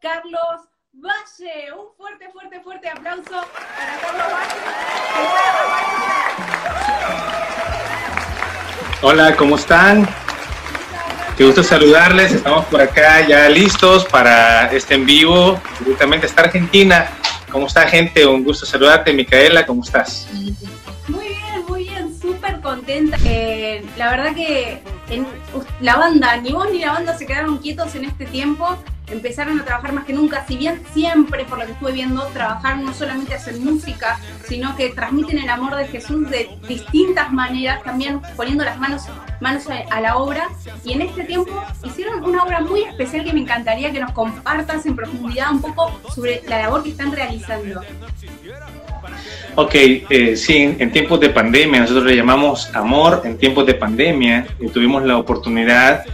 Carlos Valle. Un fuerte, fuerte, fuerte aplauso para Carlos Valle. Hola, ¿cómo están? Qué gusto saludarles. Estamos por acá ya listos para este en vivo directamente hasta Argentina. ¿Cómo está, gente? Un gusto saludarte, Micaela. ¿Cómo estás? Muy bien, muy bien. Súper contenta. Eh, la verdad que en, la banda, ni vos ni la banda se quedaron quietos en este tiempo empezaron a trabajar más que nunca, si bien siempre, por lo que estuve viendo, trabajar no solamente hacen música, sino que transmiten el amor de Jesús de distintas maneras, también poniendo las manos, manos a, la obra. Y en este tiempo hicieron una obra muy especial que me encantaría que nos compartas en profundidad un poco sobre la labor que están realizando. Ok, eh, sí, en tiempos de pandemia, nosotros le llamamos amor en tiempos de pandemia, tuvimos la oportunidad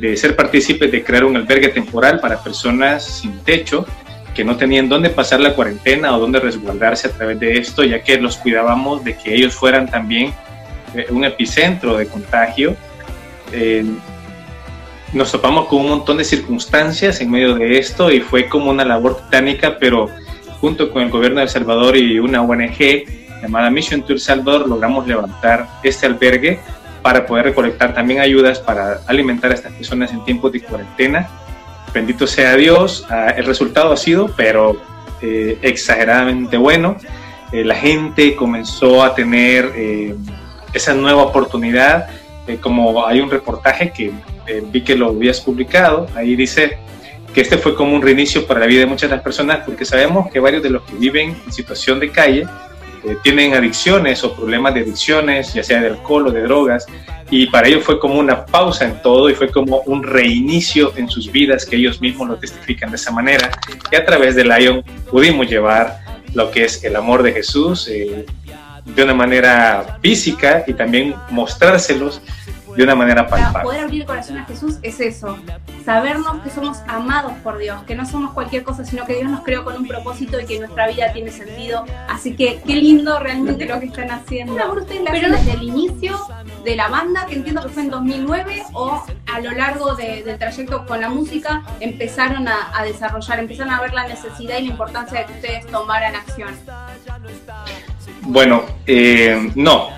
de ser partícipes de crear un albergue temporal para personas sin techo que no tenían dónde pasar la cuarentena o dónde resguardarse a través de esto, ya que los cuidábamos de que ellos fueran también eh, un epicentro de contagio. Eh, nos topamos con un montón de circunstancias en medio de esto y fue como una labor titánica, pero junto con el gobierno de El Salvador y una ONG llamada Mission to El Salvador logramos levantar este albergue para poder recolectar también ayudas para alimentar a estas personas en tiempos de cuarentena. Bendito sea Dios, ah, el resultado ha sido, pero eh, exageradamente bueno. Eh, la gente comenzó a tener eh, esa nueva oportunidad, como hay un reportaje que vi que lo habías publicado, ahí dice que este fue como un reinicio para la vida de muchas de las personas, porque sabemos que varios de los que viven en situación de calle, eh, tienen adicciones o problemas de adicciones, ya sea de alcohol o de drogas, y para ellos fue como una pausa en todo y fue como un reinicio en sus vidas que ellos mismos lo testifican de esa manera. Y a través de Lion pudimos llevar lo que es el amor de Jesús eh, de una manera física y también mostrárselos de una manera palpable. Para poder abrir el corazón a Jesús es eso, sabernos que somos amados por Dios, que no somos cualquier cosa, sino que Dios nos creó con un propósito y que nuestra vida tiene sentido. Así que qué lindo realmente lo que están haciendo. Pero desde el inicio de la banda, que entiendo que fue en 2009, o a lo largo del trayecto con la música, empezaron a, desarrollar, empezaron a ver la necesidad y la importancia de que ustedes tomaran acción. Bueno, eh, no,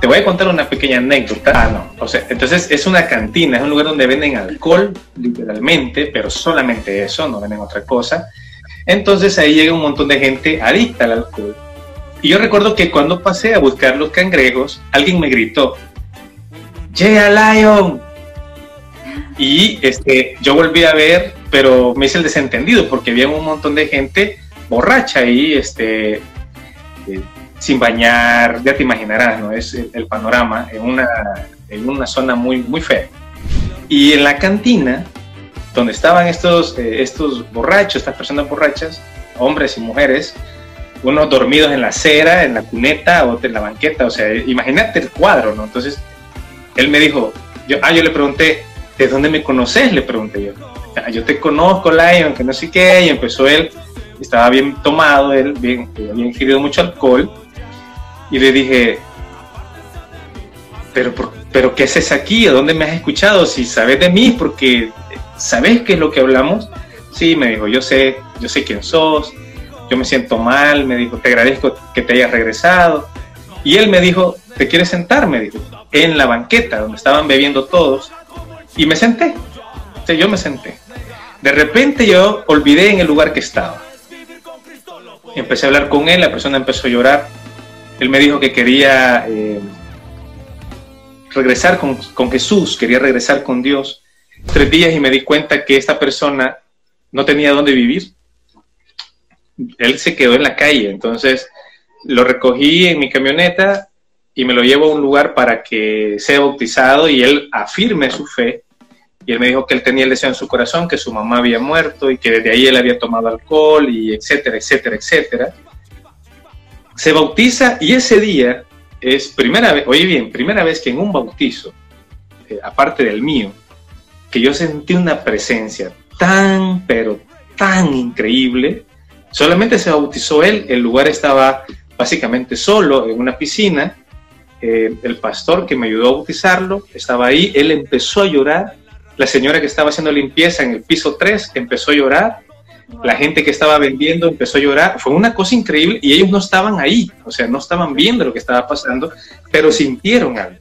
te voy a contar una pequeña anécdota. Ah, no. O sea, entonces es una cantina, es un lugar donde venden alcohol, literalmente, pero solamente eso, no venden otra cosa. Entonces ahí llega un montón de gente adicta al alcohol. Y yo recuerdo que cuando pasé a buscar los cangrejos, alguien me gritó, llega Lion. Y este, yo volví a ver, pero me hice el desentendido porque había un montón de gente borracha ahí, este, eh, sin bañar, ya te imaginarás, ¿no? Es el, panorama en una, en una zona muy, muy fea. Y en la cantina, donde estaban estos, eh, estos borrachos, estas personas borrachas, hombres y mujeres, unos dormidos en la acera, en la cuneta, otros en la banqueta, o sea, imagínate el cuadro, ¿no? Entonces, él me dijo, yo, ah, yo le pregunté, ¿de dónde me conoces? Le pregunté yo. Ah, yo te conozco, Lion, que no sé qué, y empezó él, estaba bien tomado, él bien, había ingerido mucho alcohol, y le dije, pero, pero ¿qué haces aquí? ¿A dónde me has escuchado? Si sabes de mí, porque ¿sabes qué es lo que hablamos? Sí, me dijo, yo sé, yo sé quién sos, yo me siento mal, me dijo, te agradezco que te hayas regresado. Y él me dijo, ¿te quieres sentar? Me dijo, en la banqueta donde estaban bebiendo todos. Y me senté. O yo me senté. De repente yo olvidé en el lugar que estaba. Empecé a hablar con él, la persona empezó a llorar él me dijo que quería eh, regresar con, con, Jesús, quería regresar con Dios. Tres días y me di cuenta que esta persona no tenía dónde vivir. Él se quedó en la calle, entonces lo recogí en mi camioneta y me lo llevo a un lugar para que sea bautizado y él afirme su fe. Y él me dijo que él tenía el deseo en su corazón, que su mamá había muerto y que desde ahí él había tomado alcohol y etcétera, etcétera, etcétera se bautiza y ese día es primera vez, oye bien, primera vez que en un bautizo, eh, aparte del mío, que yo sentí una presencia tan, pero tan increíble. Solamente se bautizó él, el lugar estaba básicamente solo en una piscina. Eh, el pastor que me ayudó a bautizarlo estaba ahí, él empezó a llorar la señora que estaba haciendo limpieza en el piso 3 empezó a llorar, la gente que estaba vendiendo empezó a llorar, fue una cosa increíble y ellos no estaban ahí, o sea, no estaban viendo lo que estaba pasando, pero sintieron algo.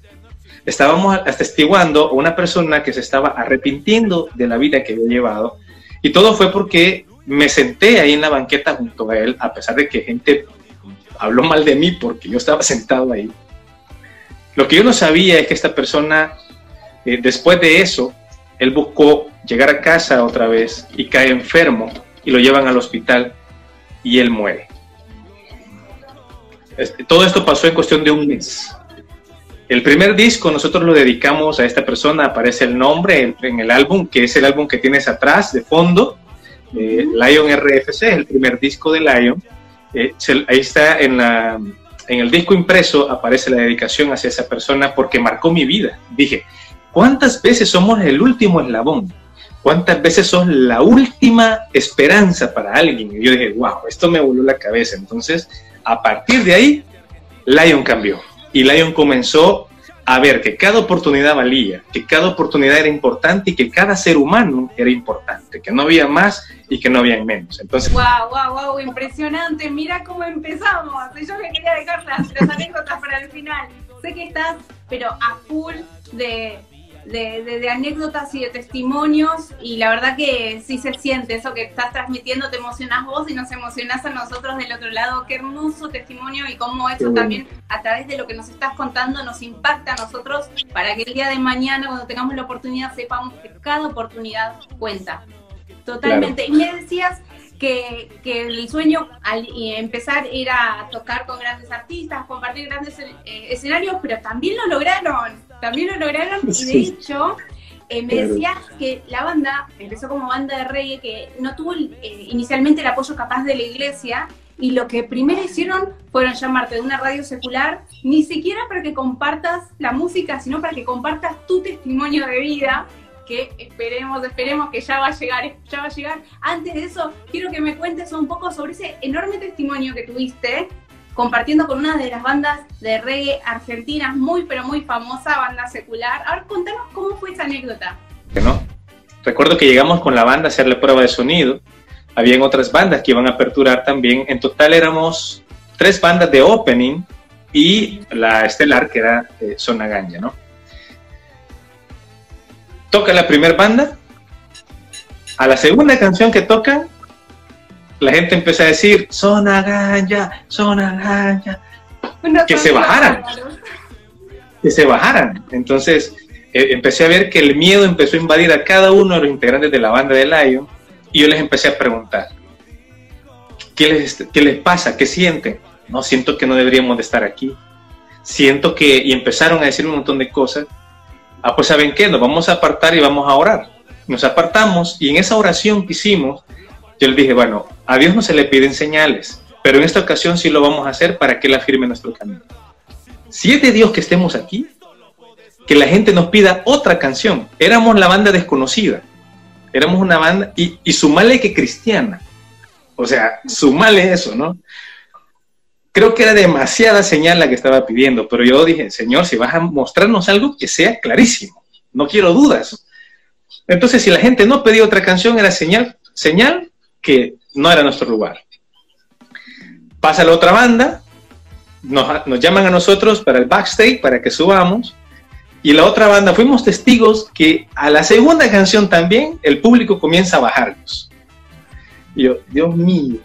Estábamos atestiguando a una persona que se estaba arrepintiendo de la vida que había llevado y todo fue porque me senté ahí en la banqueta junto a él, a pesar de que gente habló mal de mí porque yo estaba sentado ahí. Lo que yo no sabía es que esta persona, eh, después de eso, él buscó llegar a casa otra vez y cae enfermo y lo llevan al hospital y él muere. Este, todo esto pasó en cuestión de un mes. El primer disco nosotros lo dedicamos a esta persona, aparece el nombre en, el álbum, que es el álbum que tienes atrás de fondo, eh, Lion RFC, el primer disco de Lion. Eh, ahí está en, la, en el disco impreso, aparece la dedicación hacia esa persona porque marcó mi vida. Dije, ¿cuántas veces somos el último eslabón? ¿Cuántas veces sos la última esperanza para alguien? Y yo dije, wow, esto me voló la cabeza. Entonces, a partir de ahí, Lion cambió. Y Lion comenzó a ver que cada oportunidad valía, que cada oportunidad era importante y que cada ser humano era importante, que no había más y que no había menos. Entonces, wow, wow, wow, impresionante. Mira cómo empezamos. Yo que quería dejar las, las anécdotas para el final. Sé que estás, pero a full de, de, anécdotas y de testimonios y la verdad que sí se siente eso que estás transmitiendo, te emocionás vos y nos emocionás a nosotros del otro lado. Qué hermoso testimonio y cómo eso también a través de lo que nos estás contando nos impacta a nosotros para que el día de mañana cuando tengamos la oportunidad sepamos que cada oportunidad cuenta. Totalmente. Y me decías que, que, el sueño al empezar era tocar con grandes artistas, compartir grandes eh, escenarios, pero también lo lograron también lo lograron y de hecho eh, me decías que la banda empezó como banda de reggae que no tuvo eh, inicialmente el apoyo capaz de la iglesia y lo que primero hicieron fueron llamarte de una radio secular, ni siquiera para que compartas la música, sino para que compartas tu testimonio de vida, que esperemos, esperemos que ya va a llegar, ya va a llegar. Antes de eso, quiero que me cuentes un poco sobre ese enorme testimonio que tuviste compartiendo con una de las bandas de reggae argentinas, muy pero muy famosa, banda secular. Ahora contanos cómo fue esa anécdota. Recuerdo que llegamos con la banda a hacer la prueba de sonido. Habían otras bandas que iban a aperturar también. En total éramos tres bandas de opening y la estelar que era eh, Zona Ganja, ¿no? Toca la primera banda. A la segunda canción que tocan, la gente empezó a decir, zona ganja, zona ganja, que se bajaran, que se bajaran. Entonces eh, empecé a ver que el miedo empezó a invadir a cada uno de los integrantes de la banda de Lion y yo les empecé a preguntar, ¿qué les, qué les pasa? ¿Qué sienten? No, siento que no deberíamos de estar aquí. Siento que, y empezaron a decir un montón de cosas. Ah, pues ¿saben qué? Nos vamos a apartar y vamos a orar. Nos apartamos y en esa oración que hicimos, yo le dije, bueno, a Dios no se le piden señales, pero en esta ocasión sí lo vamos a hacer para que Él afirme nuestro camino. Si es de Dios que estemos aquí, que la gente nos pida otra canción. Éramos la banda desconocida. Éramos una banda, y, y sumale que cristiana. O sea, sumale eso, ¿no? Creo que era demasiada señal la que estaba pidiendo, pero yo dije, Señor, si vas a mostrarnos algo que sea clarísimo, no quiero dudas. Entonces, si la gente no pedía otra canción, era señal, señal que no era nuestro lugar. Pasa la otra banda, nos, llaman a nosotros para el backstage, para que subamos, y la otra banda fuimos testigos que a la segunda canción también el público comienza a bajarnos. Y yo, Dios mío.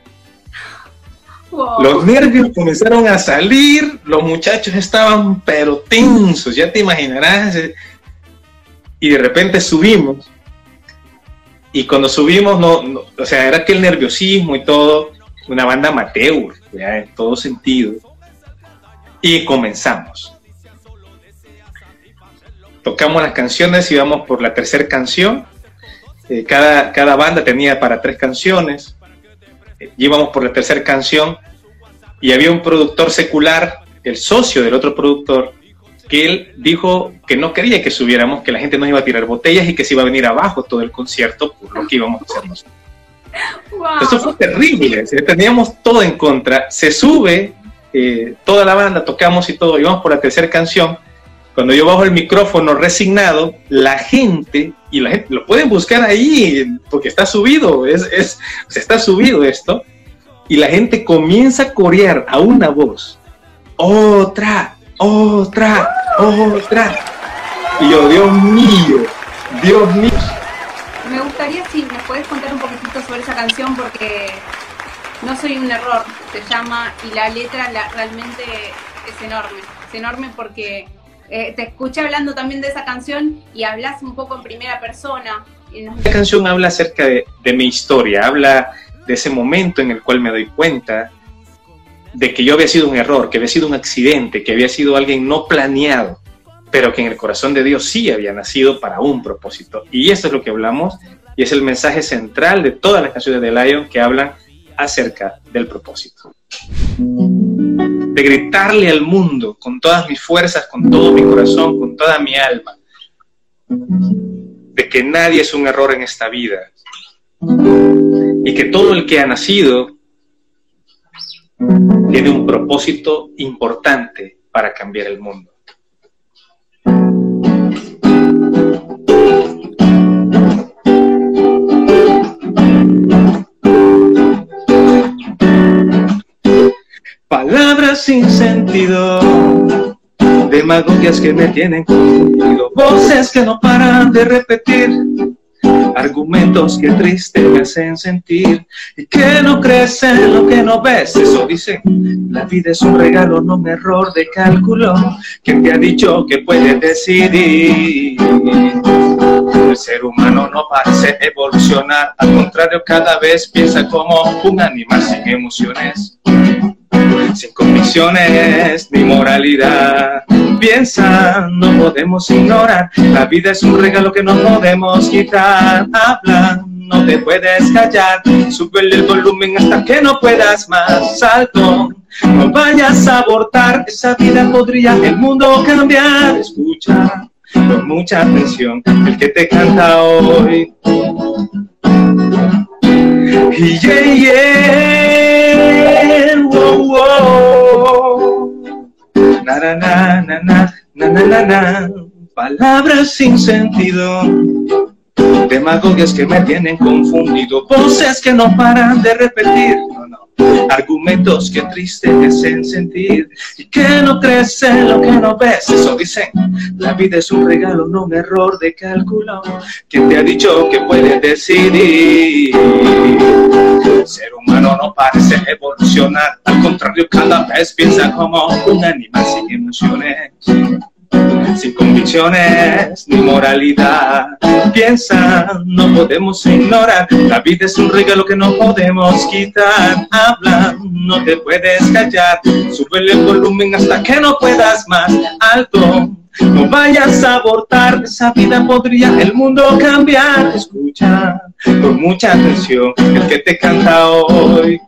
Los nervios comenzaron a salir, los muchachos estaban pero tensos, ya te imaginarás. Y de repente subimos y cuando subimos, no, o sea, era aquel nerviosismo y todo, una banda amateur, en todo sentido. Y comenzamos. Tocamos las canciones, íbamos por la tercera canción. Eh, cada, cada banda tenía para tres canciones. Eh, íbamos por la tercera canción y había un productor secular, el socio del otro productor, que él dijo que no quería que subiéramos, que la gente nos iba a tirar botellas y que se iba a venir abajo todo el concierto por lo que íbamos a hacer nosotros. Eso fue terrible, teníamos todo en contra. Se sube eh, toda la banda, tocamos y todo, íbamos por la tercera canción. cuando yo bajo el micrófono resignado, la gente, y la gente lo pueden buscar ahí, porque está subido, es, es, está subido esto, y la gente comienza a corear a una voz, otra, otra, otra. Y yo, Dios mío, Dios mío. Me gustaría si me puedes contar un poquitito sobre esa canción porque no soy un error, se llama, y la letra realmente es enorme, es enorme porque eh, te escuché hablando también de esa canción y hablas un poco en primera persona. La canción habla acerca de, de mi historia, habla de ese momento en el cual me doy cuenta de que yo había sido un error, que había sido un accidente, que había sido alguien no planeado, pero que en el corazón de Dios sí había nacido para un propósito. Y esto es lo que hablamos y es el mensaje central de todas las canciones de Lion que hablan acerca del propósito. De gritarle al mundo con todas mis fuerzas, con todo mi corazón, con toda mi alma, de que nadie es un error en esta vida y que todo el que ha nacido tiene un propósito importante para cambiar el mundo. Palabras sin sentido, demagogias que me tienen confundido, voces que no paran de repetir argumentos que triste me hacen sentir y que no crecen lo que no ves. Eso dicen, la vida es un regalo, no un error de cálculo. ¿Quién te ha dicho que puede decidir? El ser humano no parece evolucionar, al contrario, cada vez piensa como un animal sin emociones sin convicciones ni moralidad. Piensa, no podemos ignorar, la vida es un regalo que no podemos quitar. Habla, no te puedes callar, sube el volumen hasta que no puedas más. Salto, no vayas a abortar, esa vida podría el mundo cambiar. Escucha con mucha atención el que te canta hoy. Yeah, yeah, Na, na, na, na, na, na, na, na, palabras sin sentido, demagogias que me tienen confundido, voces que no paran de repetir. Argumentos que entristecen sentir y que no crecen lo que no ves. Eso dicen, la vida es un regalo, no un error de cálculo. ¿Quién te ha dicho que puedes decidir? Ser humano no parece evolucionar, al contrario, cada vez piensa como un animal sin emociones sin convicciones ni moralidad. Piensa, no podemos ignorar, la vida es un regalo que no podemos quitar. Habla, no te puedes callar, sube el volumen hasta que no puedas más alto. No vayas a abortar, esa vida podría el mundo cambiar. Escucha con mucha atención el que te canta hoy.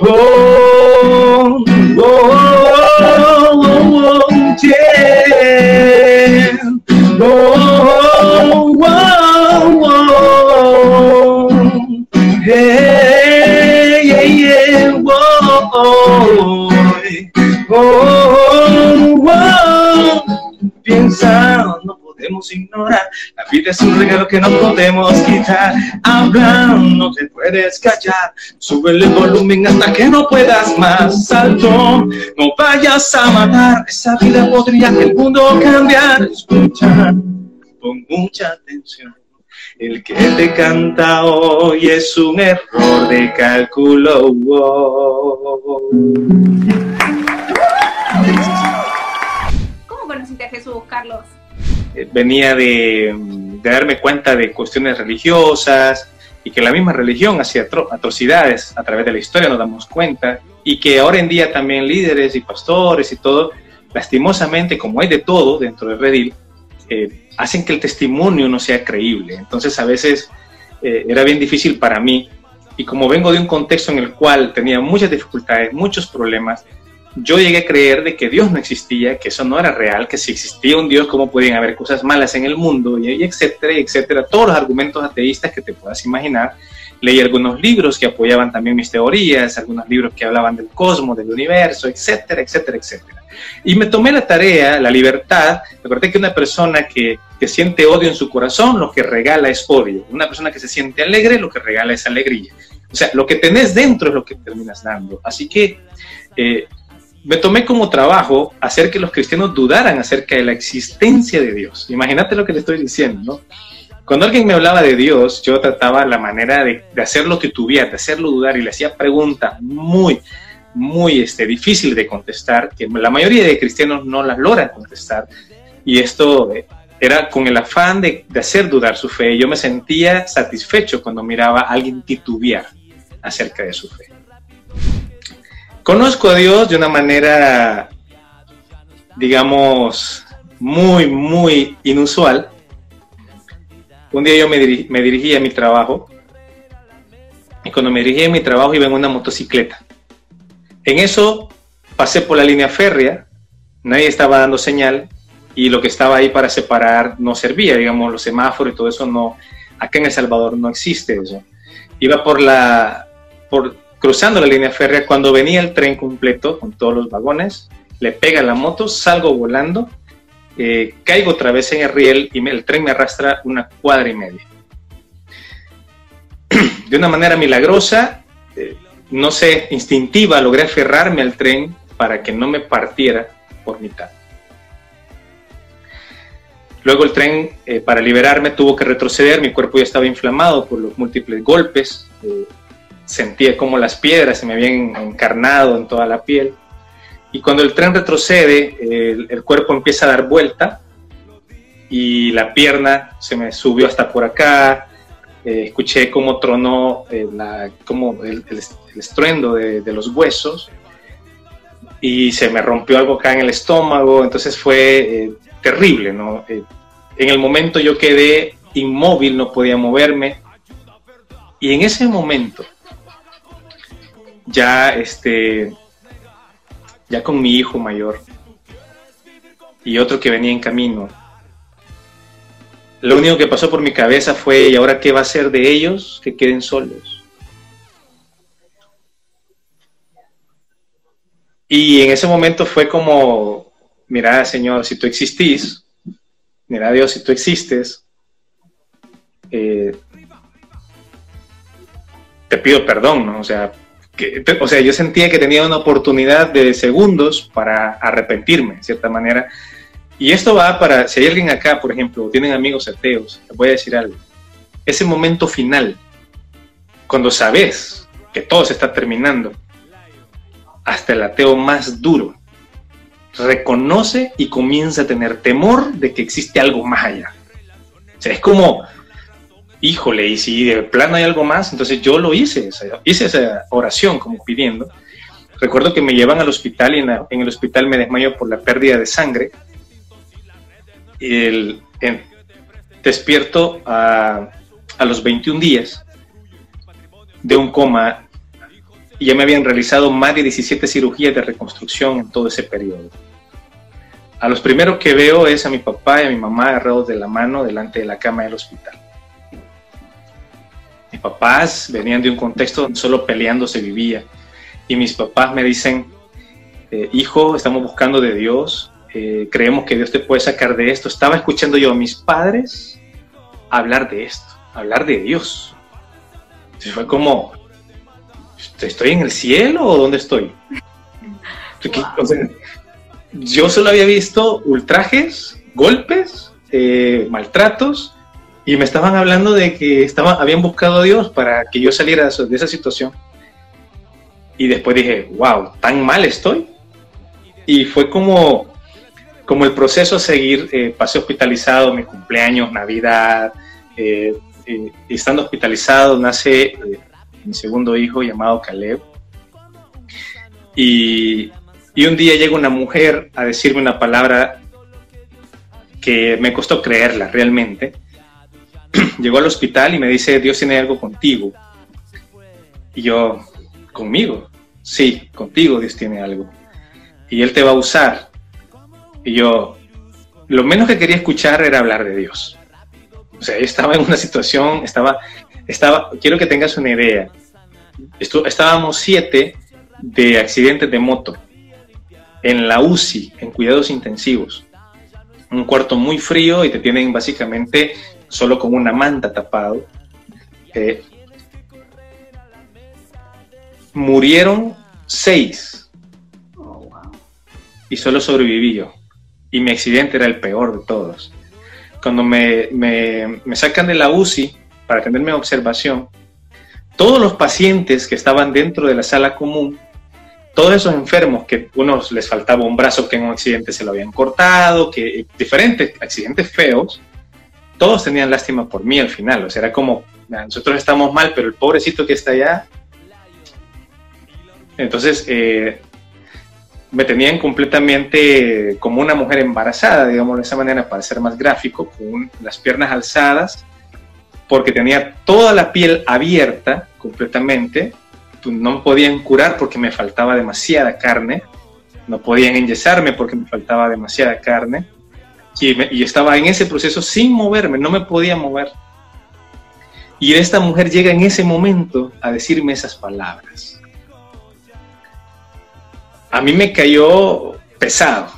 Oh, oh, piensa, no podemos ignorar. La vida es un regalo que no podemos quitar. Habla, no te puedes callar. Sube el volumen hasta que no puedas más. Alto, no vayas a matar. Esa vida podría el mundo cambiar. Escucha con mucha atención. El que te canta hoy es un error de cálculo. ¿Cómo conociste a Jesús, Carlos? Eh, venía de, darme cuenta de cuestiones religiosas y que la misma religión hacía atrocidades a través de la historia, nos damos cuenta, y que ahora en día también líderes y pastores y todo, lastimosamente, como hay de todo dentro del redil, hacen que el testimonio no sea creíble. Entonces a veces eh, era bien difícil para mí, y como vengo de un contexto en el cual tenía muchas dificultades, muchos problemas, yo llegué a creer de que Dios no existía, que eso no era real, que si existía un Dios, cómo podían haber cosas malas en el mundo, y, etcétera, etcétera. Todos los argumentos ateístas que te puedas imaginar. Leí algunos libros que apoyaban también mis teorías, algunos libros que hablaban del cosmos, del universo, etcétera, etcétera, etcétera. Y me tomé la tarea, la libertad, recordé que una persona que, que siente odio en su corazón, lo que regala es odio. Una persona que se siente alegre, lo que regala es alegría. O sea, lo que tenés dentro es lo que terminas dando. Así que eh, me tomé como trabajo hacer que los cristianos dudaran acerca de la existencia de Dios. Imagínate lo que le estoy diciendo, ¿no? Cuando alguien me hablaba de Dios, yo trataba la manera de, hacerlo titubear, de hacerlo dudar y le hacía preguntas muy, muy este, difíciles de contestar, que la mayoría de cristianos no las logran contestar. Y esto eh, era con el afán de, de hacer dudar su fe. Yo me sentía satisfecho cuando miraba a alguien titubear acerca de su fe. Conozco a Dios de una manera, digamos, muy, muy inusual. Un día yo me, dirigí a mi trabajo y cuando me dirigí a mi trabajo iba en una motocicleta. En eso pasé por la línea férrea, nadie estaba dando señal y lo que estaba ahí para separar no servía, digamos, los semáforos y todo eso no, acá en El Salvador no existe eso. Iba por la, por, cruzando la línea férrea, cuando venía el tren completo con todos los vagones, le pega la moto, salgo volando, eh, caigo otra vez en el riel y el tren me arrastra una cuadra y media. De una manera milagrosa, eh, no sé, instintiva, logré aferrarme al tren para que no me partiera por mitad. Luego el tren, eh, para liberarme, tuvo que retroceder, mi cuerpo ya estaba inflamado por los múltiples golpes, sentía como las piedras se me habían encarnado en toda la piel. Y cuando el tren retrocede, el, cuerpo empieza a dar vuelta y la pierna se me subió hasta por acá. Eh, escuché cómo tronó eh, como el, estruendo de, los huesos y se me rompió algo acá en el estómago. Entonces fue eh, terrible, ¿no? en el momento yo quedé inmóvil, no podía moverme. Y en ese momento ya este ya con mi hijo mayor y otro que venía en camino. Lo único que pasó por mi cabeza fue, ¿y ahora qué va a ser de ellos que queden solos? Y en ese momento fue como, mira Señor, si tú existís, mira Dios, si tú existes, eh, te pido perdón, ¿no? O sea, o sea, yo sentía que tenía una oportunidad de segundos para arrepentirme, de cierta manera. Y esto va para, si hay alguien acá, por ejemplo, tienen amigos ateos, les voy a decir algo. Ese momento final, cuando sabes que todo se está terminando, hasta el ateo más duro reconoce y comienza a tener temor de que existe algo más allá. O sea, es como, híjole, y si de plano hay algo más, entonces yo lo hice, hice esa oración como pidiendo. Recuerdo que me llevan al hospital y en, el hospital me desmayo por la pérdida de sangre. Y el, despierto a, a los 21 días de un coma y ya me habían realizado más de 17 cirugías de reconstrucción en todo ese periodo. A los primeros que veo es a mi papá y a mi mamá agarrados de la mano delante de la cama del hospital papás venían de un contexto donde solo peleando se vivía. Y mis papás me dicen, eh, hijo, estamos buscando de Dios, eh, creemos que Dios te puede sacar de esto. Estaba escuchando yo a mis padres hablar de esto, hablar de Dios. Entonces fue como, ¿estoy en el cielo o dónde estoy? yo solo había visto ultrajes, golpes, eh, maltratos, y me estaban hablando de que estaban, habían buscado a Dios para que yo saliera de esa situación. Y después dije, wow, tan mal estoy. Y fue como, como el proceso a seguir. Eh, pasé hospitalizado, mi cumpleaños, Navidad. Eh, eh, estando hospitalizado, nace mi segundo hijo llamado Caleb. Y, y un día llega una mujer a decirme una palabra que me costó creerla realmente llegó al hospital y me dice, Dios tiene algo contigo. Y yo, ¿conmigo? Sí, contigo Dios tiene algo. y Él te va a usar. Y yo, lo menos que quería escuchar era hablar de Dios. O sea, estaba en una situación, estaba, estaba, quiero que tengas una idea. estábamos siete de accidentes de moto en la UCI, en cuidados intensivos. Un cuarto muy frío y te tienen básicamente solo con una manta tapado. Eh, murieron seis. Y solo sobreviví yo. Y mi accidente era el peor de todos. Cuando me, me sacan de la UCI para tenerme en observación, todos los pacientes que estaban dentro de la sala común todos esos enfermos que unos les faltaba un brazo que en un accidente se lo habían cortado, que diferentes accidentes feos, todos tenían lástima por mí al final. O sea, era como, nosotros estamos mal, pero el pobrecito que está allá. Entonces, eh, me tenían completamente como una mujer embarazada, digamos de esa manera, para ser más gráfico, con las piernas alzadas, porque tenía toda la piel abierta completamente, no podían curar porque me faltaba demasiada carne, no podían enyesarme porque me faltaba demasiada carne, y, estaba en ese proceso sin moverme, no me podía mover. Y esta mujer llega en ese momento a decirme esas palabras. A mí me cayó pesado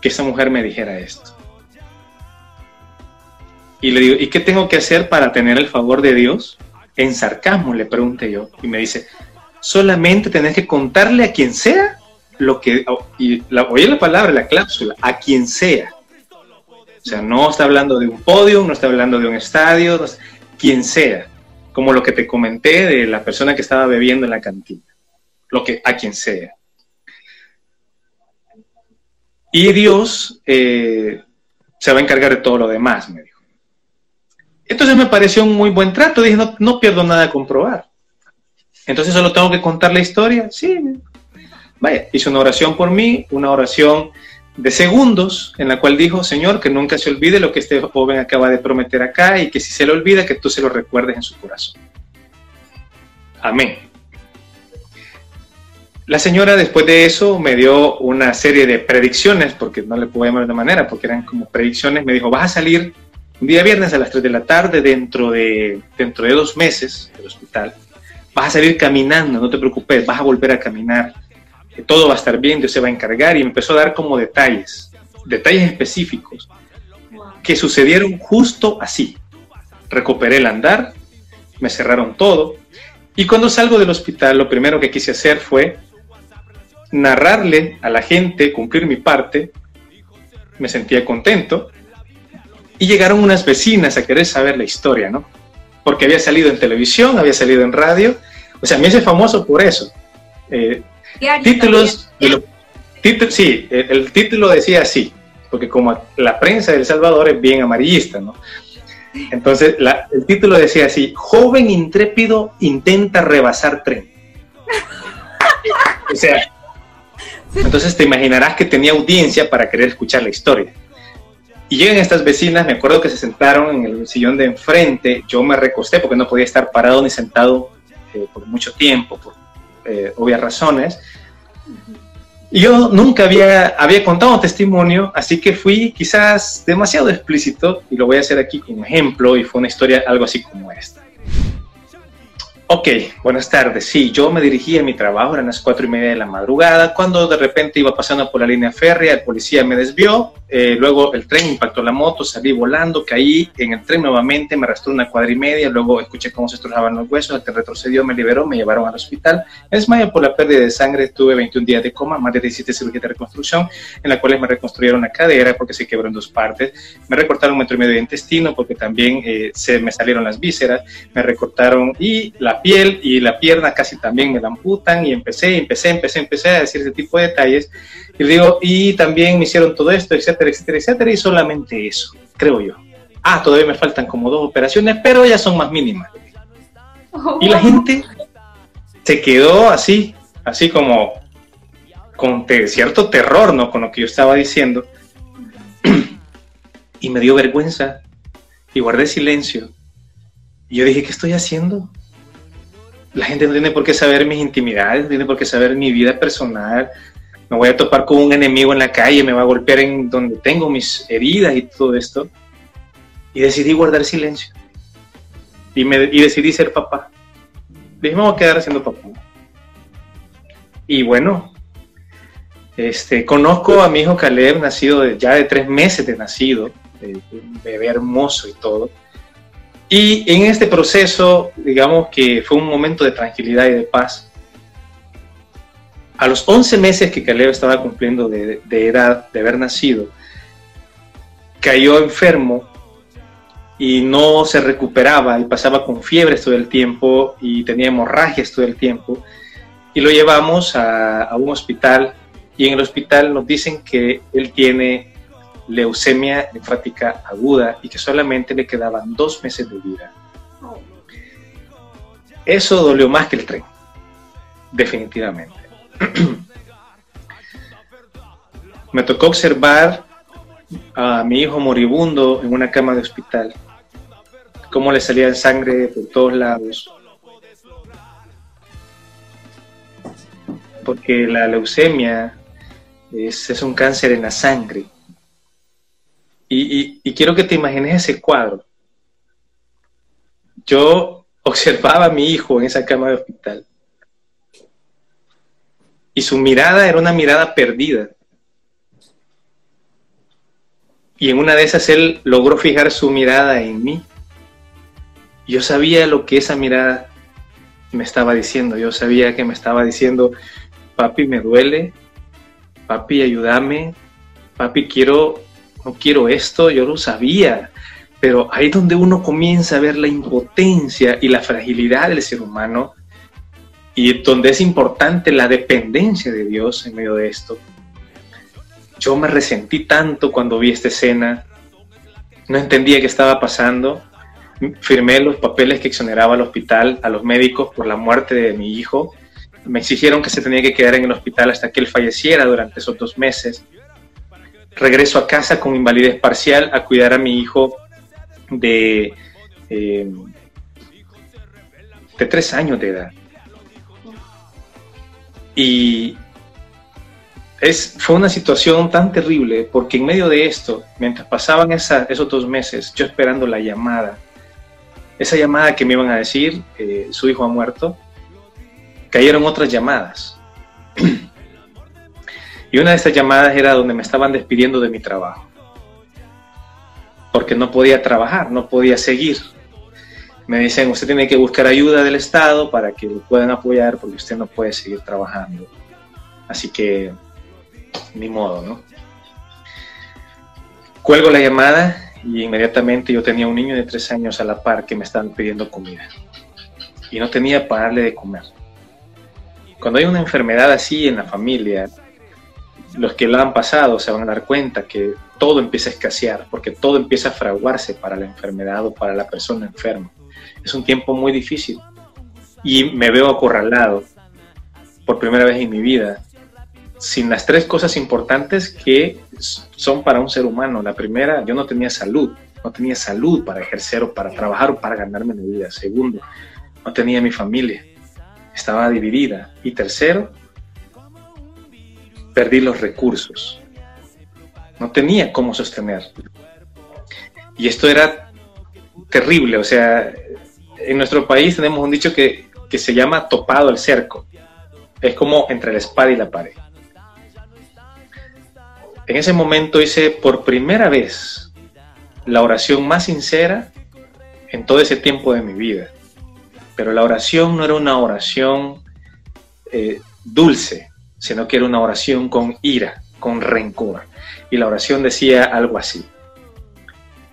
que esa mujer me dijera esto. Y le digo, ¿y qué tengo que hacer para tener el favor de Dios? en sarcasmo, le pregunté yo, y me dice, solamente tenés que contarle a quien sea lo que, y la, oye la palabra, la cláusula, a quien sea. Sea, no está hablando de un podio, no está hablando de un estadio, quien sea, como lo que te comenté de la persona que estaba bebiendo en la cantina, lo que, a quien sea. Y Dios eh, se va a encargar de todo lo demás, me dijo. Entonces me pareció un muy buen trato. Dije, no, pierdo nada de comprobar. Entonces solo tengo que contar la historia. Sí. Vaya, hizo una oración por mí, una oración de segundos, en la cual dijo, Señor, que nunca se olvide lo que este joven acaba de prometer acá y que si se lo olvida, que tú se lo recuerdes en su corazón. Amén. La señora después de eso me dio una serie de predicciones, porque no le puedo llamar de manera, porque eran como predicciones, me dijo, vas a salir un día viernes a las 3 de la tarde, dentro de, dentro de dos meses del hospital, vas a salir caminando, no te preocupes, vas a volver a caminar, que todo va a estar bien, Dios se va a encargar. Y empezó a dar como detalles, detalles específicos, que sucedieron justo así. Recuperé el andar, me cerraron todo, y cuando salgo del hospital, lo primero que quise hacer fue narrarle a la gente, cumplir mi parte, me sentía contento, y llegaron unas vecinas a querer saber la historia, ¿no? Porque había salido en televisión, había salido en radio. O sea, me hice famoso por eso. Eh, títulos, sí, el, título decía así, porque como la prensa de El Salvador es bien amarillista, ¿no? Entonces, el título decía así, joven intrépido intenta rebasar tren. o sea, entonces te imaginarás que tenía audiencia para querer escuchar la historia. Y llegan estas vecinas, me acuerdo que se sentaron en el sillón de enfrente, yo me recosté porque no podía estar parado ni sentado eh, por mucho tiempo, por eh, obvias razones. Yo nunca había, había contado testimonio, así que fui quizás demasiado explícito y lo voy a hacer aquí como ejemplo y fue una historia algo así como esta. Ok, buenas tardes. Sí, yo me dirigía a mi trabajo, eran las cuatro y media de la madrugada, cuando de repente iba pasando por la línea férrea, el policía me desvió, eh, luego el tren impactó la moto, salí volando, caí en el tren nuevamente, me arrastró una cuadra y media, luego escuché cómo se estrujaban los huesos, el tren retrocedió, me liberó, me llevaron al hospital. Es mayo por la pérdida de sangre, tuve 21 días de coma, más de 17 cirugías de reconstrucción, en las cuales me reconstruyeron la cadera porque se quebró en dos partes, me recortaron metro y medio de intestino porque también eh, se me salieron las vísceras, me recortaron y la piel y la pierna casi también me la amputan y empecé, empecé, empecé, empecé a decir ese tipo de detalles. Y digo, y también me hicieron todo esto, etcétera, etcétera, etcétera, y solamente eso, creo yo. Ah, todavía me faltan como dos operaciones, pero ya son más mínimas. Y la gente se quedó así, así como con cierto terror, ¿no? Con lo que yo estaba diciendo. y me dio vergüenza y guardé silencio. Y yo dije, ¿qué estoy haciendo? La gente no tiene por qué saber mis intimidades, no tiene por qué saber mi vida personal. me voy a topar con un enemigo en la calle, me va a golpear en donde tengo mis heridas y todo esto. Y decidí guardar silencio. Y, me, y decidí ser papá. Dije, me voy a quedar siendo papá. Y bueno, este, conozco a mi hijo Caleb, nacido ya de tres meses de nacido, un bebé hermoso y todo. Y en este proceso, digamos que fue un momento de tranquilidad y de paz. A los 11 meses que Caleb estaba cumpliendo de, edad de haber nacido, cayó enfermo y no se recuperaba y pasaba con fiebres todo el tiempo y tenía hemorragias todo el tiempo. Y lo llevamos a, a un hospital y en el hospital nos dicen que él tiene leucemia linfática aguda y que solamente le quedaban dos meses de vida. Eso dolió más que el tren, definitivamente. Me tocó observar a mi hijo moribundo en una cama de hospital, cómo le salía sangre por todos lados. Porque la leucemia es, es un cáncer en la sangre y, quiero que te imagines ese cuadro. Yo observaba a mi hijo en esa cama de hospital. Y su mirada era una mirada perdida. Y en una de esas él logró fijar su mirada en mí. Yo sabía lo que esa mirada me estaba diciendo. Yo sabía que me estaba diciendo, papi, me duele. Papi, ayúdame. Papi, quiero no quiero esto, yo lo sabía, pero ahí donde uno comienza a ver la impotencia y la fragilidad del ser humano y donde es importante la dependencia de Dios en medio de esto. Yo me resentí tanto cuando vi esta escena, no entendía qué estaba pasando, firmé los papeles que exoneraba al hospital, a los médicos por la muerte de mi hijo, me exigieron que se tenía que quedar en el hospital hasta que él falleciera durante esos dos meses regreso a casa con invalidez parcial a cuidar a mi hijo de, eh, de tres años de edad. Y es, fue una situación tan terrible porque en medio de esto, mientras pasaban esos dos meses, yo esperando la llamada, esa llamada que me iban a decir, que su hijo ha muerto, cayeron otras llamadas. Y una de esas llamadas era donde me estaban despidiendo de mi trabajo. Porque no podía trabajar, no podía seguir. Me dicen, usted tiene que buscar ayuda del Estado para que lo puedan apoyar porque usted no puede seguir trabajando. Así que, ni modo, ¿no? Cuelgo la llamada y inmediatamente yo tenía un niño de tres años a la par que me estaban pidiendo comida. Y no tenía para darle de comer. Cuando hay una enfermedad así en la familia, los que lo han pasado se van a dar cuenta que todo empieza a escasear, porque todo empieza a fraguarse para la enfermedad o para la persona enferma. Es un tiempo muy difícil y me veo acorralado por primera vez en mi vida sin las tres cosas importantes que son para un ser humano. La primera, yo no tenía salud, no tenía salud para ejercer o para trabajar o para ganarme la vida. Segundo, no tenía mi familia, estaba dividida. Y tercero, perdí los recursos. No tenía cómo sostener. Y esto era terrible, o sea, en nuestro país tenemos un dicho que, que se llama topado el cerco. Es como entre la espada y la pared. En ese momento hice por primera vez la oración más sincera en todo ese tiempo de mi vida. Pero la oración no era una oración eh, dulce, sino que era una oración con ira, con rencor. Y la oración decía algo así.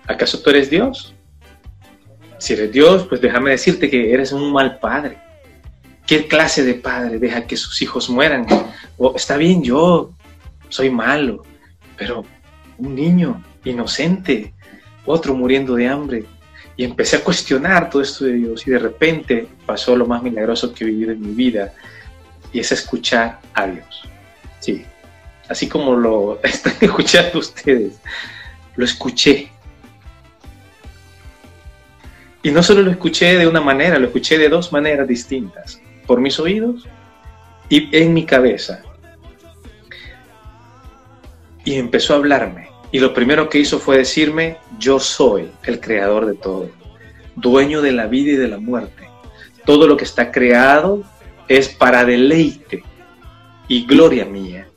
¿Acaso tú eres Dios? Si eres Dios, pues déjame decirte que eres un mal padre. ¿Qué clase de padre deja que sus hijos mueran? O, está bien, yo soy malo, pero un niño inocente, otro muriendo de hambre. Y empecé a cuestionar todo esto de Dios y de repente pasó lo más milagroso que he vivido en mi vida y es escuchar a Dios. Sí, así como lo están escuchando ustedes, lo escuché. Y no solo lo escuché de una manera, lo escuché de dos maneras distintas, por mis oídos y en mi cabeza. y empezó a hablarme. Y lo primero que hizo fue decirme, yo soy el creador de todo, dueño de la vida y de la muerte. Todo lo que está creado es para deleite y gloria mía.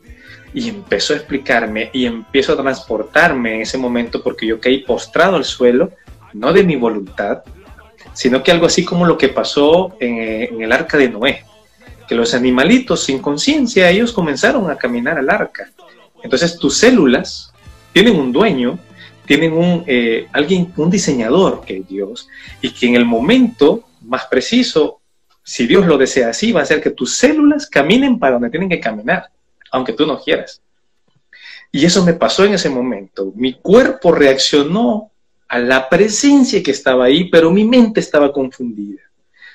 Y empezó a explicarme y empiezo a transportarme en ese momento porque yo caí postrado al suelo, no de mi voluntad, sino que algo así como lo que pasó en, el arca de Noé, que los animalitos sin conciencia, ellos comenzaron a caminar al arca. Entonces tus células tienen un dueño, tienen un, eh, alguien, un diseñador que es Dios, y que en el momento más preciso, si Dios lo desea así, va a hacer que tus células caminen para donde tienen que caminar, aunque tú no quieras. Y eso me pasó en ese momento. Mi cuerpo reaccionó a la presencia que estaba ahí, pero mi mente estaba confundida.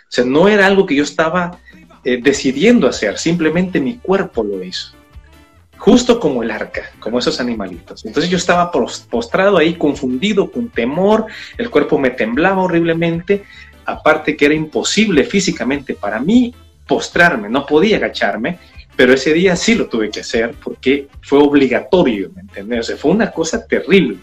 O sea, no era algo que yo estaba eh, decidiendo hacer, simplemente mi cuerpo lo hizo. Justo como el arca, como esos animalitos. Entonces yo estaba postrado ahí, confundido, con temor, el cuerpo me temblaba horriblemente, aparte que era imposible físicamente para mí postrarme, no podía agacharme, pero ese día sí lo tuve que hacer porque fue obligatorio, ¿me entiendes? Fue una cosa terrible.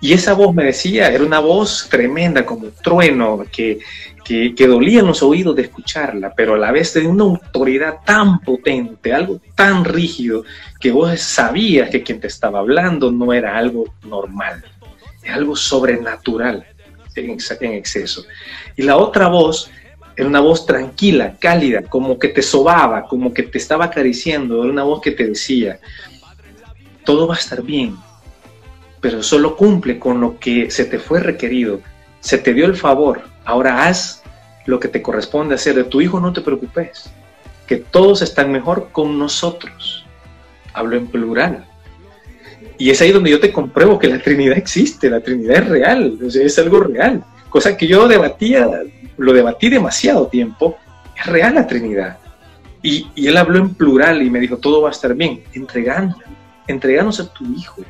Y esa voz me decía, era una voz tremenda, como trueno, que, que, que dolía en los oídos de escucharla, pero a la vez de una autoridad tan potente, algo tan rígido, que vos sabías que quien te estaba hablando no era algo normal, era algo sobrenatural en, exceso. Y la otra voz era una voz tranquila, cálida, como que te sobaba, como que te estaba acariciando, era una voz que te decía, todo va a estar bien, pero solo cumple con lo que se te fue requerido. Se te dio el favor, ahora haz lo que te corresponde hacer. De tu hijo no te preocupes, que todos están mejor con nosotros. Hablo en plural. Y es ahí donde yo te compruebo que la Trinidad existe, la Trinidad es real, es algo real. Cosa que yo debatía, lo debatí demasiado tiempo, es real la Trinidad. Y, él habló en plural y me dijo, todo va a estar bien, entregando, entreganos a tu hijo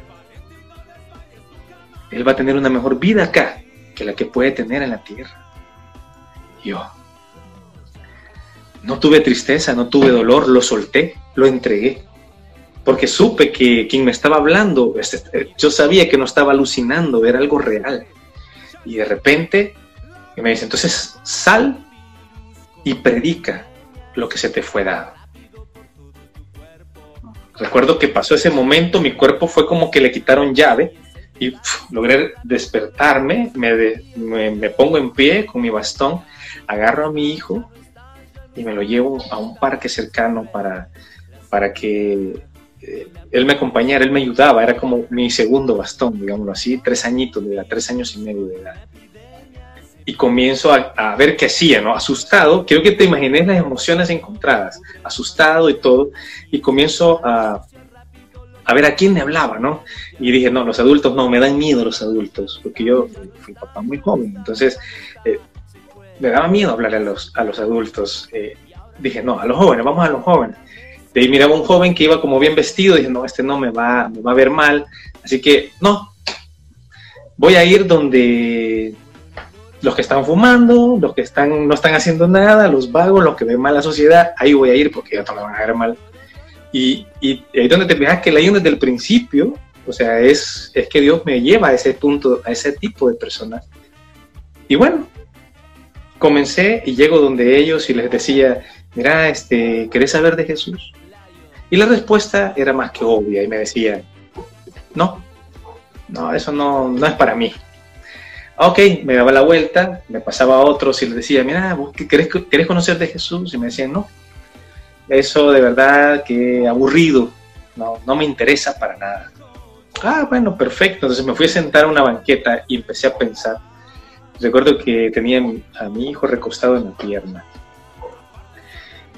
él va a tener una mejor vida acá que la que puede tener en la tierra. Yo no tuve tristeza, no tuve dolor, lo solté, lo entregué. Porque supe que quien me estaba hablando, este, yo sabía que no estaba alucinando, era algo real. Y de repente me dice, entonces sal y predica lo que se te fue dado. Recuerdo que pasó ese momento, mi cuerpo fue como que le quitaron llave y logré despertarme, me, me, pongo en pie con mi bastón, agarro a mi hijo y me lo llevo a un parque cercano para, para que eh, él me acompañara, él me ayudaba, era como mi segundo bastón, digámoslo así, tres añitos de edad, tres años y medio de edad. Y comienzo a, a ver qué hacía, ¿no? Asustado, quiero que te imagines las emociones encontradas, asustado y todo, y comienzo a, ver a quién me hablaba, ¿no? Y dije, no, los adultos no, me dan miedo los adultos, porque yo fui papá muy joven, entonces eh, me daba miedo hablar a los, a los adultos. Eh, dije, no, a los jóvenes, vamos a los jóvenes. De ahí miraba un joven que iba como bien vestido, dije, no, este no me va, me va a ver mal, así que no, voy a ir donde los que están fumando, los que están, no están haciendo nada, los vagos, los que ven mal la sociedad, ahí voy a ir porque ya no me van a ver mal. Y, y ahí donde te fijas que la desde el principio, o sea, es, es que Dios me lleva a ese punto, a ese tipo de personas. Y bueno, comencé y llego donde ellos y les decía, mira, este, ¿querés saber de Jesús? Y la respuesta era más que obvia y me decía, no, no, eso no, no es para mí. Ok, me daba la vuelta, me pasaba a otros y les decía, mira, ¿vos querés, querés conocer de Jesús? Y me decían, no, eso de verdad que aburrido, no, no me interesa para nada. Ah, bueno, perfecto. Entonces me fui a sentar a una banqueta y empecé a pensar. Recuerdo que tenía a mi hijo recostado en la pierna.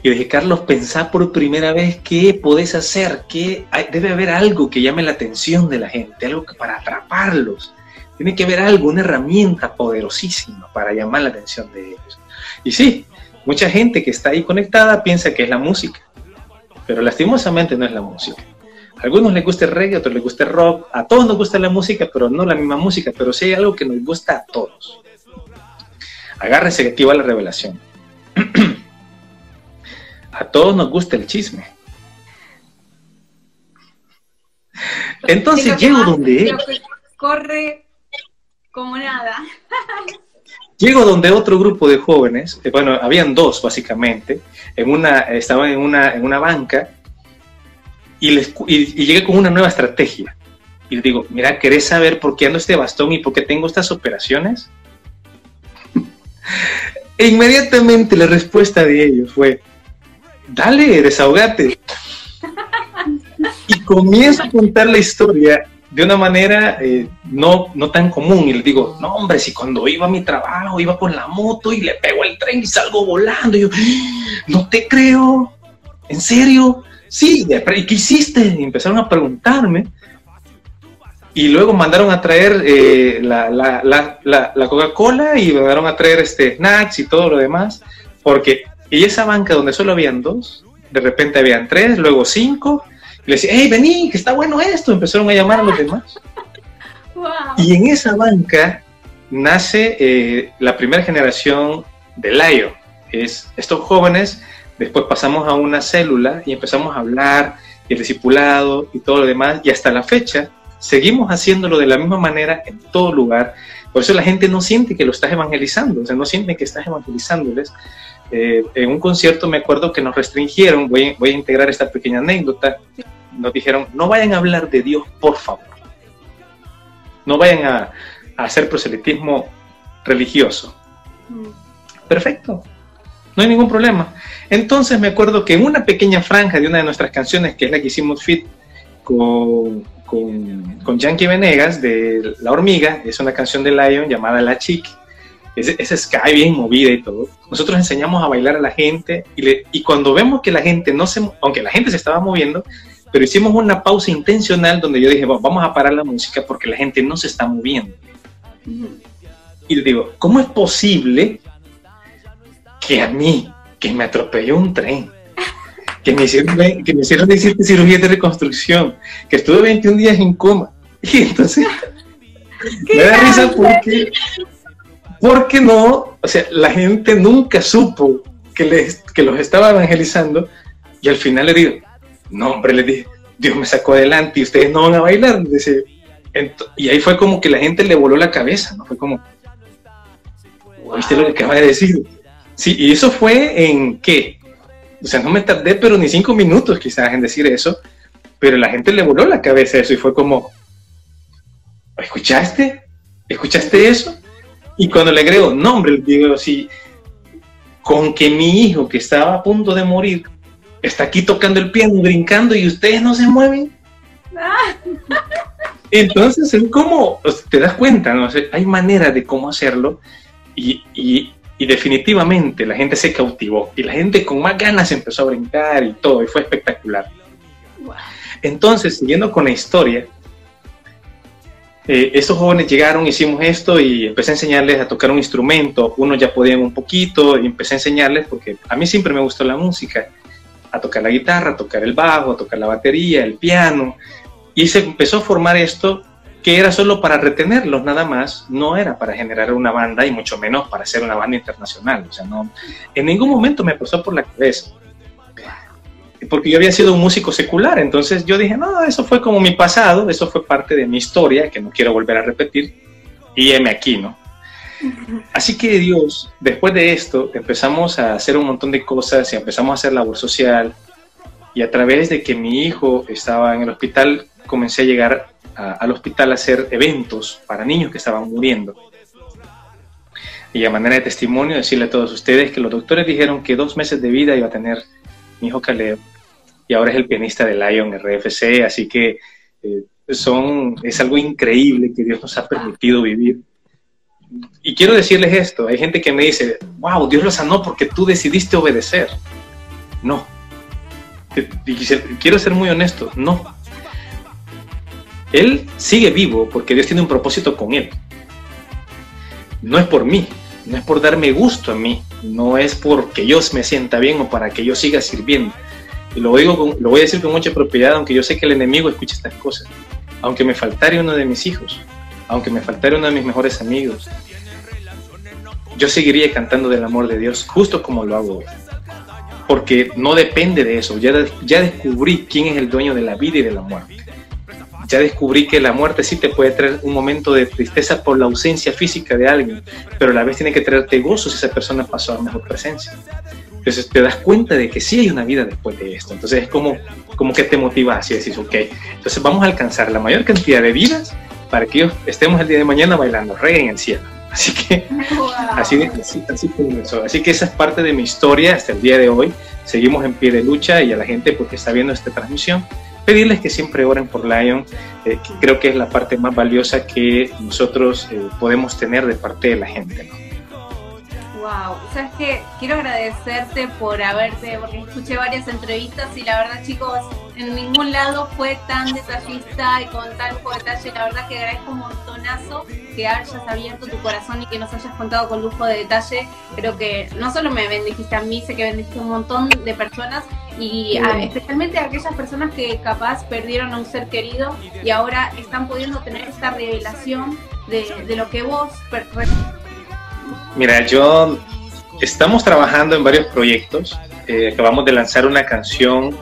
Y dije, Carlos, pensá por primera vez qué podés hacer, que debe haber algo que llame la atención de la gente, algo que para atraparlos. Tiene que haber algo, una herramienta poderosísima para llamar la atención de ellos. Y sí, Mucha gente que está ahí conectada piensa que es la música, pero lastimosamente no es la música. A algunos les gusta el reggae, a otros les gusta el rock, a todos nos gusta la música, pero no la misma música, pero sí hay algo que nos gusta a todos. Agárrense que aquí va la revelación. A todos nos gusta el chisme. Entonces llego donde él. Corre como nada. Llego donde otro grupo de jóvenes, eh, bueno, habían dos básicamente, en una, estaban en una, en una banca y, les, y, llegué con una nueva estrategia. Y les digo, mira, ¿querés saber por qué ando este bastón y por qué tengo estas operaciones? e inmediatamente la respuesta de ellos fue, dale, desahogate. y comienzo a contar la historia de una manera eh, no, no tan común. Y le digo, no, hombre, si cuando iba a mi trabajo, iba con la moto y le pego el tren y salgo volando. Y yo, no te creo, ¿en serio? Sí, ¿y qué hiciste? Y empezaron a preguntarme. Y luego mandaron a traer eh, la, la, la, la Coca-Cola y mandaron a traer este, snacks y todo lo demás. Porque, y esa banca donde solo habían dos, de repente habían tres, luego cinco, le decía, hey, vení, que está bueno esto. Empezaron a llamar a los demás. Y en esa banca nace eh, la primera generación de Lion. Es estos jóvenes, después pasamos a una célula y empezamos a hablar, y el discipulado y todo lo demás, y hasta la fecha seguimos haciéndolo de la misma manera en todo lugar. Por eso la gente no siente que lo estás evangelizando, o sea, no siente que estás evangelizándoles. Eh, en un concierto me acuerdo que nos restringieron, voy, voy a integrar esta pequeña anécdota, nos dijeron, no vayan a hablar de Dios, por favor. No vayan a, hacer proselitismo religioso. Mm. Perfecto, no hay ningún problema. Entonces me acuerdo que en una pequeña franja de una de nuestras canciones, que es la que hicimos fit con, con, con Yankee Venegas, de La Hormiga, es una canción de Lion llamada La Chic, es, es Sky bien movida y todo. Nosotros enseñamos a bailar a la gente y, y cuando vemos que la gente no se, aunque la gente se estaba moviendo, pero hicimos una pausa intencional donde yo dije, vamos a parar la música porque la gente no se está moviendo. Y le digo, ¿cómo es posible que a mí, que me atropelló un tren, que me hicieron, que me hicieron 17 cirugías de reconstrucción, que estuve 21 días en coma? Y entonces me da risa porque, porque no, o sea, la gente nunca supo que, les, que los estaba evangelizando y al final le digo, no, hombre, le dije, Dios me sacó adelante y ustedes no van a bailar. Dice, y ahí fue como que la gente le voló la cabeza, ¿no? Fue como, ¿viste lo que acaba de decir? Sí, y eso fue en qué? O sea, no me tardé, pero ni cinco minutos quizás en decir eso, pero la gente le voló la cabeza eso y fue como, ¿escuchaste? ¿Escuchaste eso? Y cuando le agrego, no, hombre, digo, sí, con que mi hijo que estaba a punto de morir está aquí tocando el piano, brincando y ustedes no se mueven. Entonces es como, te das cuenta, ¿no? hay manera de cómo hacerlo y, y, definitivamente la gente se cautivó y la gente con más ganas empezó a brincar y todo y fue espectacular. Entonces, siguiendo con la historia, eh, estos jóvenes llegaron, hicimos esto y empecé a enseñarles a tocar un instrumento. Unos ya podían un poquito y empecé a enseñarles porque a mí siempre me gustó la música a tocar la guitarra, a tocar el bajo, a tocar la batería, el piano. Y se empezó a formar esto que era solo para retenerlos nada más, no era para generar una banda y mucho menos para hacer una banda internacional. O sea, no, en ningún momento me pasó por la cabeza. Porque yo había sido un músico secular, entonces yo dije, no, eso fue como mi pasado, eso fue parte de mi historia que no quiero volver a repetir. Y heme aquí, ¿no? Así que Dios, después de esto, empezamos a hacer un montón de cosas y empezamos a hacer labor social. Y a través de que mi hijo estaba en el hospital, comencé a llegar al hospital a hacer eventos para niños que estaban muriendo. Y a manera de testimonio, decirle a todos ustedes que los doctores dijeron que dos meses de vida iba a tener mi hijo Caleb. Y ahora es el pianista de Lion RFC. Así que eh, son, es algo increíble que Dios nos ha permitido vivir y quiero decirles esto, hay gente que me dice, wow, Dios lo sanó porque tú decidiste obedecer. No. Quiero ser muy honesto, no. Él sigue vivo porque Dios tiene un propósito con él. No es por mí, no es por darme gusto a mí, no es porque yo me sienta bien o para que yo siga sirviendo. Y lo, digo lo voy a decir con mucha propiedad, aunque yo sé que el enemigo escucha estas cosas. Aunque me faltare uno de mis hijos, aunque me faltara uno de mis mejores amigos, yo seguiría cantando del amor de Dios justo como lo hago hoy. Porque no depende de eso, ya, ya descubrí quién es el dueño de la vida y de la muerte. Ya descubrí que la muerte sí te puede traer un momento de tristeza por la ausencia física de alguien, pero a la vez tiene que traerte gozo si esa persona pasó a mejor presencia. Entonces te das cuenta de que sí hay una vida después de esto. Entonces es como, como que te motiva así, decís, ok, entonces vamos a alcanzar la mayor cantidad de vidas para que estemos el día de mañana bailando reggae en el cielo. Así que, así, así, así, así, que esa es parte de mi historia hasta el día de hoy. Seguimos en pie de lucha y a la gente porque está viendo esta transmisión, pedirles que siempre oren por Lion, eh, que creo que es la parte más valiosa que nosotros eh, podemos tener de parte de la gente. ¿no? Wow, sabes que quiero agradecerte por haberte, porque escuché varias entrevistas y la verdad chicos, en ningún lado fue tan detallista y con tan lujo detalle, la verdad que agradezco un montonazo que hayas abierto tu corazón y que nos hayas contado con lujo de detalle, creo que no solo me bendijiste a mí, sé que bendijiste a un montón de personas y especialmente a aquellas personas que capaz perdieron a un ser querido y ahora están pudiendo tener esta revelación de, de lo que vos Mira, yo estamos trabajando en varios proyectos. Eh, acabamos de lanzar una canción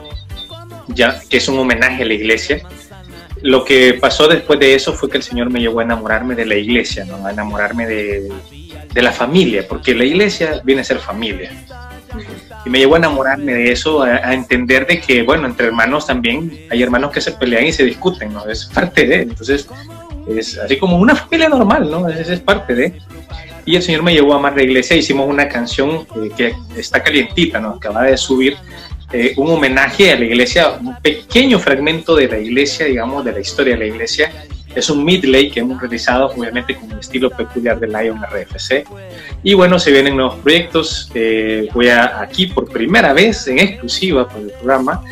ya que es un homenaje a la iglesia. Lo que pasó después de eso fue que el Señor me llevó a enamorarme de la iglesia, ¿no? a enamorarme de, de la familia, porque la iglesia viene a ser familia. Y me llevó a enamorarme de eso, a, entender de que, bueno, entre hermanos también hay hermanos que se pelean y se discuten, ¿no? Es parte de, entonces, es así como una familia normal, ¿no? Es, es parte de y el Señor me llevó a más la iglesia, hicimos una canción eh, que está calientita, ¿no? acaba de subir, eh, un homenaje a la iglesia, un pequeño fragmento de la iglesia, digamos, de la historia de la iglesia. Es un midley que hemos realizado, obviamente, con el estilo peculiar de Lion RFC. Y bueno, se vienen nuevos proyectos. Eh, voy a aquí por primera vez, en exclusiva por el programa,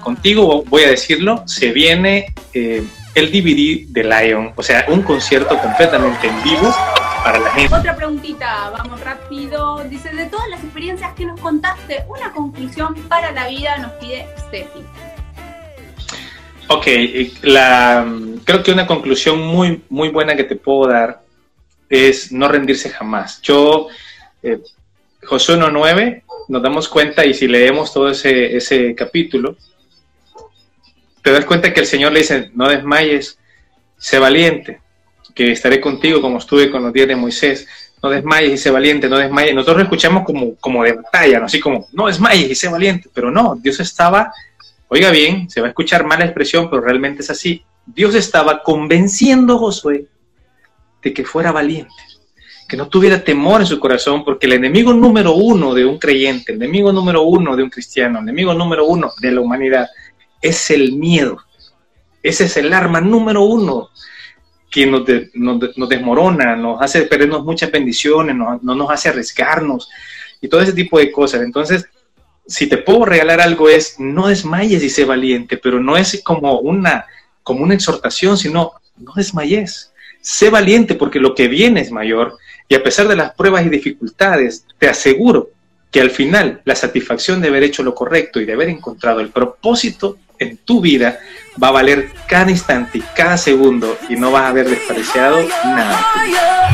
contigo voy a decirlo, se viene el DVD de Lion, o sea, un concierto completamente en vivo otra preguntita, vamos rápido. Dice, de todas las experiencias que nos contaste, una conclusión para la vida nos pide Steffi. Ok, la, creo que una conclusión muy, muy buena que te puedo dar es no rendirse jamás. Yo, eh, Josué 1.9, nos damos cuenta y si leemos todo ese, ese capítulo, te das cuenta que el Señor le dice, no desmayes, sé valiente que estaré contigo como estuve con los días de Moisés. No desmayes y sé valiente, no desmayes. Nosotros lo escuchamos como, como de batalla, ¿no? así como, no desmayes y sé valiente, pero no, Dios estaba, oiga bien, se va a escuchar mala expresión, pero realmente es así. Dios estaba convenciendo a Josué de que fuera valiente, que no tuviera temor en su corazón, porque el enemigo número uno de un creyente, el enemigo número uno de un cristiano, el enemigo número uno de la humanidad, es el miedo. Ese es el arma número uno que nos, nos, desmorona, nos hace perdernos muchas bendiciones, no, nos hace arriesgarnos y todo ese tipo de cosas. Entonces, si te puedo regalar algo es, no desmayes y sé valiente, pero no es como una, como una exhortación, sino no desmayes. Sé valiente porque lo que viene es mayor y a pesar de las pruebas y dificultades, te aseguro que al final la satisfacción de haber hecho lo correcto y de haber encontrado el propósito en tu vida va a valer cada instante y cada segundo y no vas a haber despreciado nada.